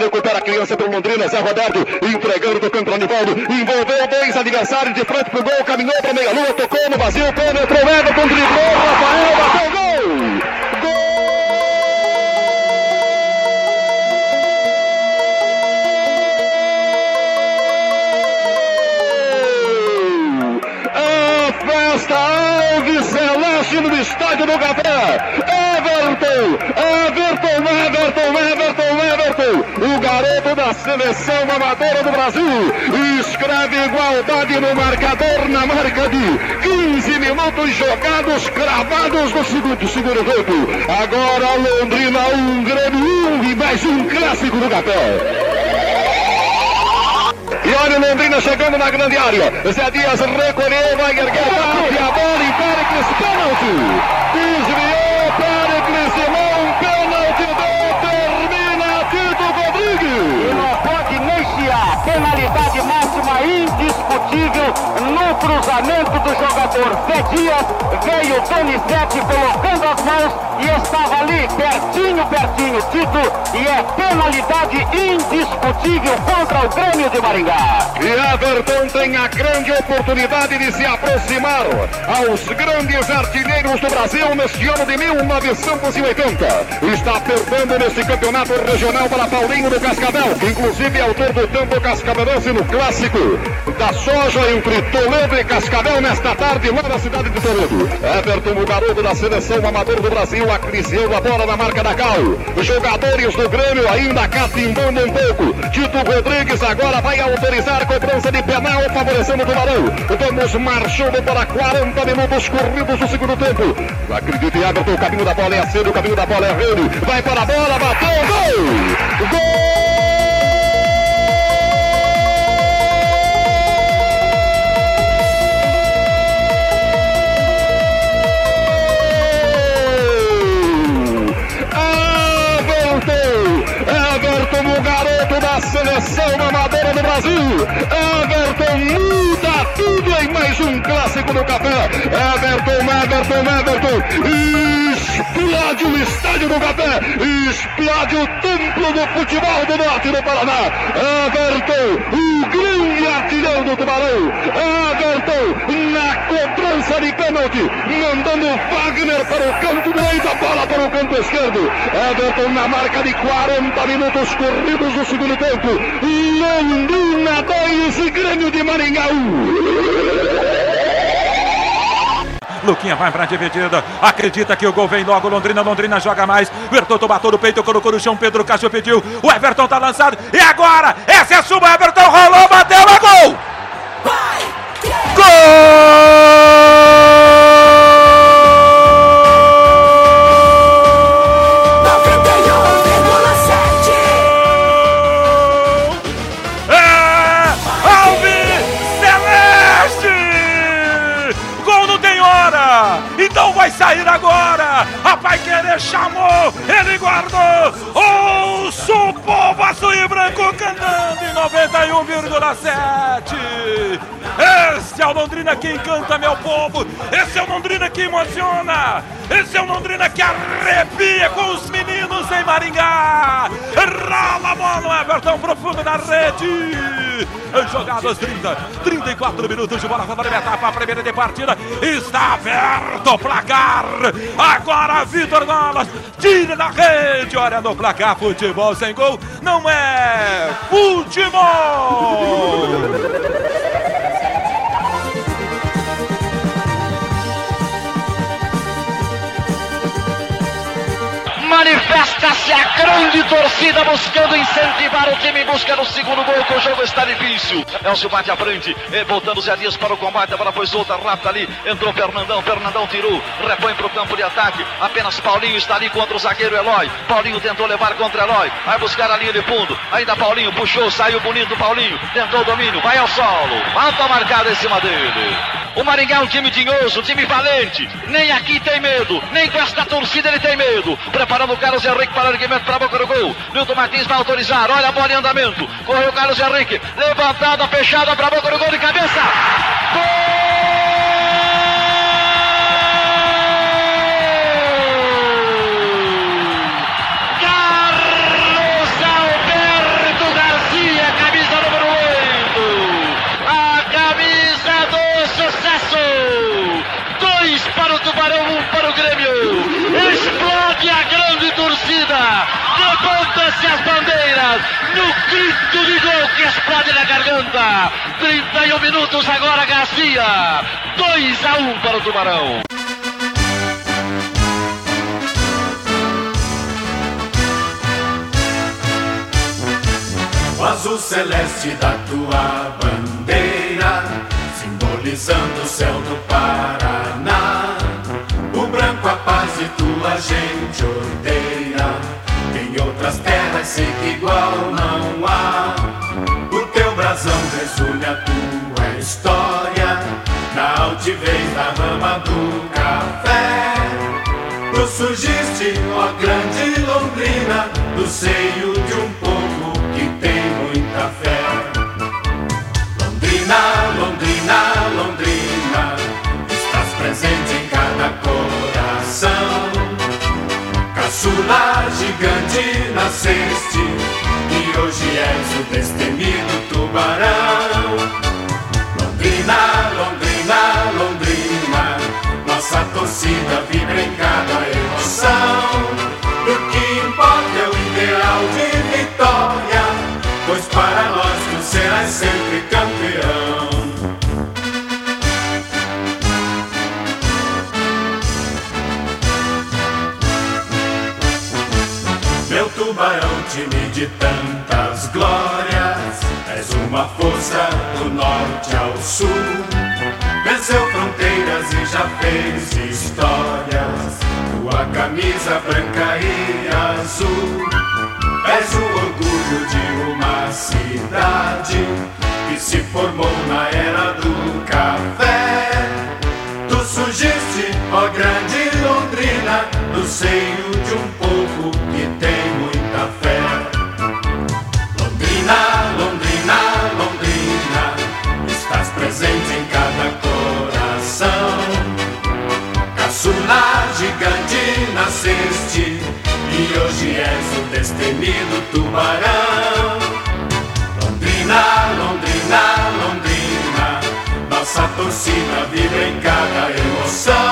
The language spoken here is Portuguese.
recupera a criança pelo Londrina, Zé Roberto, entregando do campo Anivaldo, envolveu dois adversários de frente pro gol, caminhou pra meia lua, tocou no vazio, penetrou, Everton, driblou, Rafael, bateu gol! festa Alves Celeste no estádio do Café. Everton, Everton, Everton, o garoto da seleção amadora do Brasil, escreve igualdade no marcador na marca de 15 minutos jogados, cravados no segundo, segundo tempo. Agora Londrina, um Grêmio, um e mais um clássico do Café. E olha o Londrina chegando na grande área. Zé Dias recolheu, vai erguer bate a bola em Péricles, pênalti. Desviou Péricles, indiscutível no cruzamento do jogador Zé Dias. Veio Donizete colocando as mãos e estava ali pertinho, pertinho, Tito. E é penalidade indiscutível contra o Grêmio de Maringá. E Everton tem a grande oportunidade de se aproximar aos grandes artilheiros do Brasil neste ano de 1980. Está perdendo nesse campeonato regional para Paulinho do Cascavel, que inclusive é autor do tambo cascavelense no clássico da soja entre Toledo e Cascavel nesta tarde lá na cidade de Toledo. Everton, o garoto da seleção amador do Brasil, acariciou a bola na marca da Cal. Jogadores do Grêmio ainda catimbando um pouco. Tito Rodrigues agora vai autorizar a cobrança de penal, favorecendo o Tubarão. Vamos marchando para 40 minutos corridos do segundo tempo. Acredite, Everton, o caminho da bola é acedo, o caminho da bola é rede. Vai para a bola, bateu, gol! Da seleção amadora do Brasil. Everton muda tudo em mais um clássico do café. Everton, Everton, Everton. Explode o estádio do café. Explode o templo do futebol do norte do Paraná. Everton, o grande artilheiro do Tubarão. Everton, na cobrança de pênalti, mandando Wagner para o canto direito, a bola para o canto esquerdo. Everton na marca de 40 minutos corridos no segundo tempo. Londrina 2 e Grêmio de Maringá 1. Luquinha vai pra dividida. Acredita que o gol vem logo. Londrina, Londrina joga mais. Bertotto bateu no peito, colocou no chão. Pedro Cássio pediu. O Everton tá lançado. E agora? Essa é a sua. Everton rolou, bateu, é gol! Gol! Chamou, ele guardou. Ouça o povo azul e branco cantando em 91,7. Esse é o Londrina que encanta, meu povo. Esse é o Londrina que emociona. Esse é o Londrina que arrepia com os meninos em Maringá. Rala a bola, Everton, profundo na rede. Jogadas 30, 34 minutos de bola para a etapa, a primeira de partida. Está aberto o placar. Agora Vitor Gomes tira da rede. Olha no placar, futebol sem gol. Não é futebol. Manifesta-se a grande torcida buscando incentivar o time em busca do segundo gol, que o jogo está difícil. Elcio bate à frente, voltando Zé Dias para o combate, a bola foi solta, rápida ali, entrou Fernandão, Fernandão tirou, repõe para o campo de ataque, apenas Paulinho está ali contra o zagueiro Eloy, Paulinho tentou levar contra Eloy, vai buscar a linha de fundo, ainda Paulinho puxou, saiu bonito Paulinho, tentou o domínio, vai ao solo, falta marcada em cima dele. O Maringá é um time tinhoso, um time valente, nem aqui tem medo, nem com esta torcida ele tem medo, preparando o Carlos Henrique para o erguimento para a boca do gol, Nilton Martins vai autorizar, olha a bola em andamento, correu o Carlos Henrique, levantada, fechada para a boca do gol de cabeça, Tubarão, um para o Grêmio. Explode a grande torcida. Levanta-se as bandeiras no grito de gol que explode na garganta. 31 minutos agora, Garcia. 2 a 1 para o Tubarão. O azul celeste da tua bandeira, simbolizando o céu do sei que igual não há. O teu brasão resume a tua história, na altivez da rama do café. Tu surgiste, ó grande Londrina, do seio de um povo que tem muita fé. Londrina, Londrina, Londrina, estás presente em cada coração. Caçula gigante nasceste, e hoje és o destemido tubarão. Londrina, Londrina, Londrina, nossa torcida vibra em cada tubarão, time de tantas glórias, és uma força do norte ao sul. Venceu fronteiras e já fez histórias. Tua camisa branca e azul. És o orgulho de uma cidade que se formou na era do café. Tu surgiste, ó grande Londrina, no seio de um povo nasceste, e hoje és o destemido tubarão. Londrina, Londrina, Londrina, nossa torcida vibra em cada emoção.